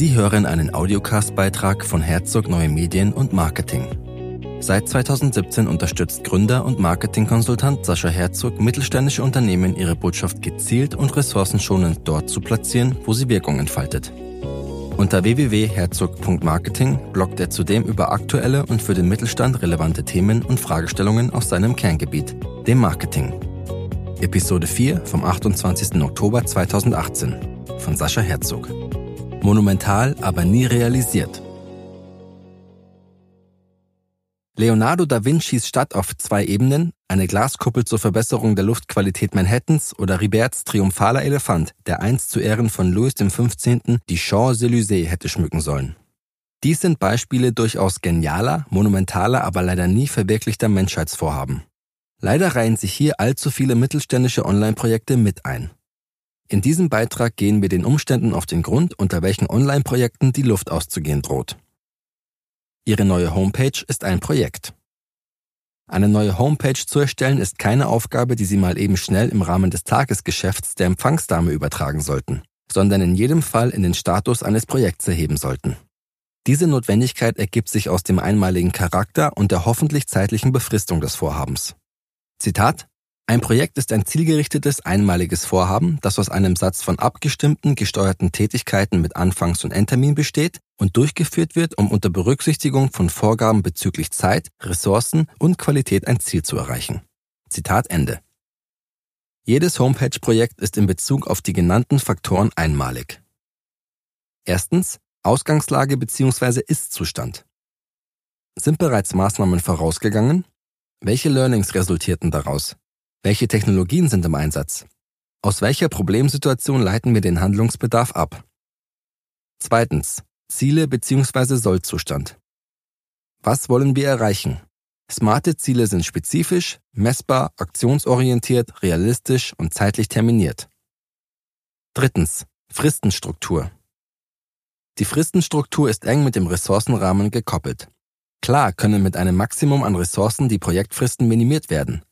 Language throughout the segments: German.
Sie hören einen Audiocast-Beitrag von Herzog Neue Medien und Marketing. Seit 2017 unterstützt Gründer und Marketingkonsultant Sascha Herzog mittelständische Unternehmen, ihre Botschaft gezielt und ressourcenschonend dort zu platzieren, wo sie Wirkung entfaltet. Unter www.herzog.marketing bloggt er zudem über aktuelle und für den Mittelstand relevante Themen und Fragestellungen aus seinem Kerngebiet, dem Marketing. Episode 4 vom 28. Oktober 2018 von Sascha Herzog. Monumental, aber nie realisiert. Leonardo da Vincis Stadt auf zwei Ebenen, eine Glaskuppel zur Verbesserung der Luftqualität Manhattans oder Riberts triumphaler Elefant, der einst zu Ehren von Louis XV. die Champs-Élysées hätte schmücken sollen. Dies sind Beispiele durchaus genialer, monumentaler, aber leider nie verwirklichter Menschheitsvorhaben. Leider reihen sich hier allzu viele mittelständische Online-Projekte mit ein. In diesem Beitrag gehen wir den Umständen auf den Grund, unter welchen Online-Projekten die Luft auszugehen droht. Ihre neue Homepage ist ein Projekt. Eine neue Homepage zu erstellen ist keine Aufgabe, die Sie mal eben schnell im Rahmen des Tagesgeschäfts der Empfangsdame übertragen sollten, sondern in jedem Fall in den Status eines Projekts erheben sollten. Diese Notwendigkeit ergibt sich aus dem einmaligen Charakter und der hoffentlich zeitlichen Befristung des Vorhabens. Zitat ein Projekt ist ein zielgerichtetes, einmaliges Vorhaben, das aus einem Satz von abgestimmten, gesteuerten Tätigkeiten mit Anfangs- und Endtermin besteht und durchgeführt wird, um unter Berücksichtigung von Vorgaben bezüglich Zeit, Ressourcen und Qualität ein Ziel zu erreichen. Zitat Ende. Jedes Homepage-Projekt ist in Bezug auf die genannten Faktoren einmalig. Erstens Ausgangslage bzw. Ist-Zustand. Sind bereits Maßnahmen vorausgegangen? Welche Learnings resultierten daraus? Welche Technologien sind im Einsatz? Aus welcher Problemsituation leiten wir den Handlungsbedarf ab? Zweitens. Ziele bzw. Sollzustand. Was wollen wir erreichen? Smarte Ziele sind spezifisch, messbar, aktionsorientiert, realistisch und zeitlich terminiert. Drittens. Fristenstruktur. Die Fristenstruktur ist eng mit dem Ressourcenrahmen gekoppelt. Klar können mit einem Maximum an Ressourcen die Projektfristen minimiert werden.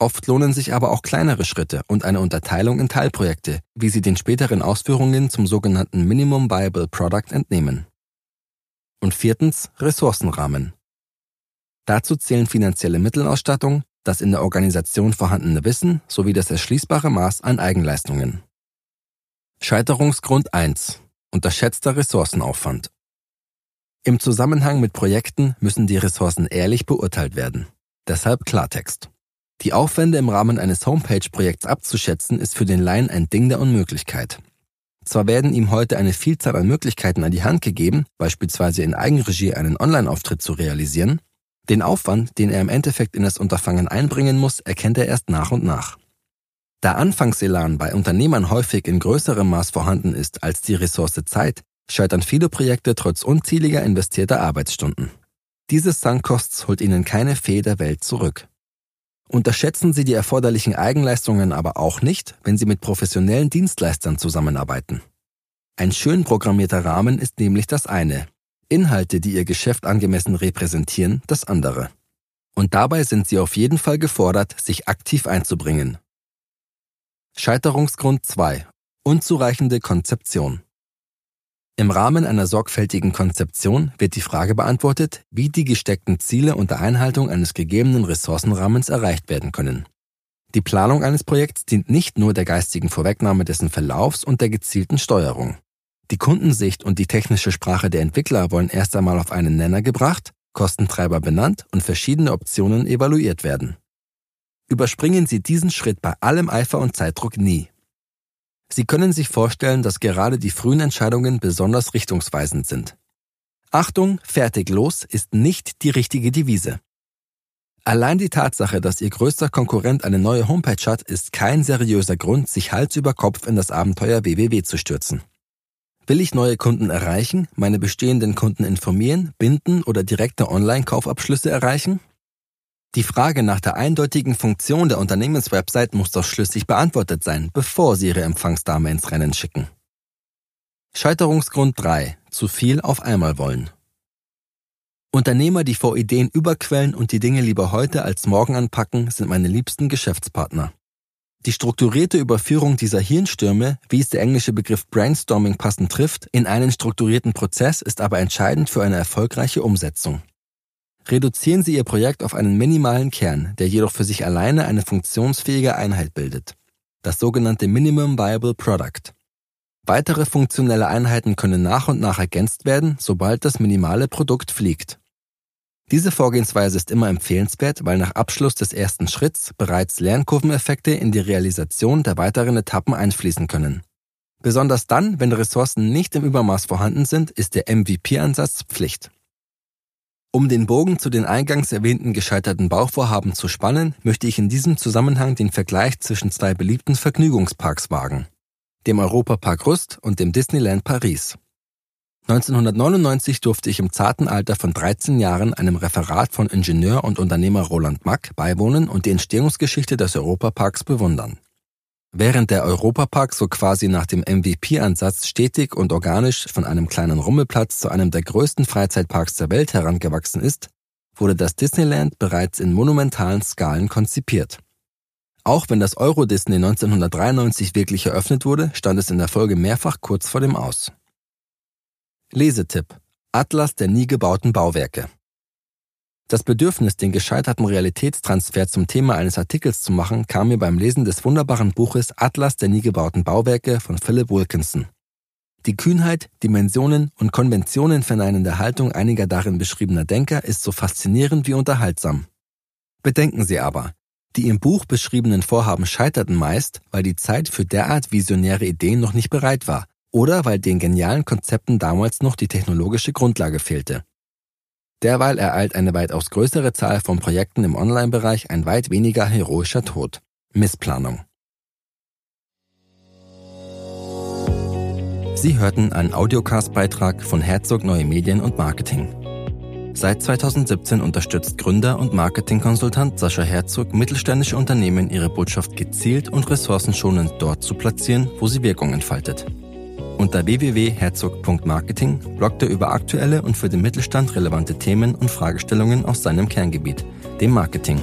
Oft lohnen sich aber auch kleinere Schritte und eine Unterteilung in Teilprojekte, wie sie den späteren Ausführungen zum sogenannten Minimum Viable Product entnehmen. Und viertens Ressourcenrahmen. Dazu zählen finanzielle Mittelausstattung, das in der Organisation vorhandene Wissen sowie das erschließbare Maß an Eigenleistungen. Scheiterungsgrund 1. Unterschätzter Ressourcenaufwand. Im Zusammenhang mit Projekten müssen die Ressourcen ehrlich beurteilt werden. Deshalb Klartext. Die Aufwände im Rahmen eines Homepage-Projekts abzuschätzen, ist für den Laien ein Ding der Unmöglichkeit. Zwar werden ihm heute eine Vielzahl an Möglichkeiten an die Hand gegeben, beispielsweise in Eigenregie einen Online-Auftritt zu realisieren, den Aufwand, den er im Endeffekt in das Unterfangen einbringen muss, erkennt er erst nach und nach. Da Anfangselan bei Unternehmern häufig in größerem Maß vorhanden ist als die Ressource Zeit, scheitern viele Projekte trotz unzähliger investierter Arbeitsstunden. Dieses Sankkosts holt ihnen keine Fee der Welt zurück. Unterschätzen Sie die erforderlichen Eigenleistungen aber auch nicht, wenn Sie mit professionellen Dienstleistern zusammenarbeiten. Ein schön programmierter Rahmen ist nämlich das eine, Inhalte, die Ihr Geschäft angemessen repräsentieren, das andere. Und dabei sind Sie auf jeden Fall gefordert, sich aktiv einzubringen. Scheiterungsgrund 2. Unzureichende Konzeption. Im Rahmen einer sorgfältigen Konzeption wird die Frage beantwortet, wie die gesteckten Ziele unter Einhaltung eines gegebenen Ressourcenrahmens erreicht werden können. Die Planung eines Projekts dient nicht nur der geistigen Vorwegnahme dessen Verlaufs und der gezielten Steuerung. Die Kundensicht und die technische Sprache der Entwickler wollen erst einmal auf einen Nenner gebracht, Kostentreiber benannt und verschiedene Optionen evaluiert werden. Überspringen Sie diesen Schritt bei allem Eifer und Zeitdruck nie. Sie können sich vorstellen, dass gerade die frühen Entscheidungen besonders richtungsweisend sind. Achtung, fertig los ist nicht die richtige Devise. Allein die Tatsache, dass Ihr größter Konkurrent eine neue Homepage hat, ist kein seriöser Grund, sich Hals über Kopf in das Abenteuer www zu stürzen. Will ich neue Kunden erreichen, meine bestehenden Kunden informieren, binden oder direkte Online-Kaufabschlüsse erreichen? Die Frage nach der eindeutigen Funktion der Unternehmenswebsite muss doch schlüssig beantwortet sein, bevor Sie Ihre Empfangsdame ins Rennen schicken. Scheiterungsgrund 3. Zu viel auf einmal wollen. Unternehmer, die vor Ideen überquellen und die Dinge lieber heute als morgen anpacken, sind meine liebsten Geschäftspartner. Die strukturierte Überführung dieser Hirnstürme, wie es der englische Begriff Brainstorming passend trifft, in einen strukturierten Prozess ist aber entscheidend für eine erfolgreiche Umsetzung. Reduzieren Sie Ihr Projekt auf einen minimalen Kern, der jedoch für sich alleine eine funktionsfähige Einheit bildet. Das sogenannte Minimum Viable Product. Weitere funktionelle Einheiten können nach und nach ergänzt werden, sobald das minimale Produkt fliegt. Diese Vorgehensweise ist immer empfehlenswert, weil nach Abschluss des ersten Schritts bereits Lernkurveneffekte in die Realisation der weiteren Etappen einfließen können. Besonders dann, wenn Ressourcen nicht im Übermaß vorhanden sind, ist der MVP-Ansatz Pflicht. Um den Bogen zu den eingangs erwähnten gescheiterten Bauvorhaben zu spannen, möchte ich in diesem Zusammenhang den Vergleich zwischen zwei beliebten Vergnügungsparks wagen. Dem Europapark Rust und dem Disneyland Paris. 1999 durfte ich im zarten Alter von 13 Jahren einem Referat von Ingenieur und Unternehmer Roland Mack beiwohnen und die Entstehungsgeschichte des Europaparks bewundern. Während der Europapark so quasi nach dem MVP-Ansatz stetig und organisch von einem kleinen Rummelplatz zu einem der größten Freizeitparks der Welt herangewachsen ist, wurde das Disneyland bereits in monumentalen Skalen konzipiert. Auch wenn das Euro Disney 1993 wirklich eröffnet wurde, stand es in der Folge mehrfach kurz vor dem Aus. Lesetipp Atlas der nie gebauten Bauwerke Das Bedürfnis, den gescheiterten Realitätstransfer zum Thema eines Artikels zu machen, kam mir beim Lesen des wunderbaren Buches Atlas der nie gebauten Bauwerke von Philip Wilkinson. Die Kühnheit, Dimensionen und Konventionen verneinende Haltung einiger darin beschriebener Denker ist so faszinierend wie unterhaltsam. Bedenken Sie aber, die im Buch beschriebenen Vorhaben scheiterten meist, weil die Zeit für derart visionäre Ideen noch nicht bereit war oder weil den genialen Konzepten damals noch die technologische Grundlage fehlte. Derweil ereilt eine weitaus größere Zahl von Projekten im Online-Bereich ein weit weniger heroischer Tod. Missplanung. Sie hörten einen Audiocast-Beitrag von Herzog Neue Medien und Marketing. Seit 2017 unterstützt Gründer und Marketingkonsultant Sascha Herzog mittelständische Unternehmen, ihre Botschaft gezielt und ressourcenschonend dort zu platzieren, wo sie Wirkung entfaltet. Unter www.herzog.marketing bloggt er über aktuelle und für den Mittelstand relevante Themen und Fragestellungen aus seinem Kerngebiet, dem Marketing.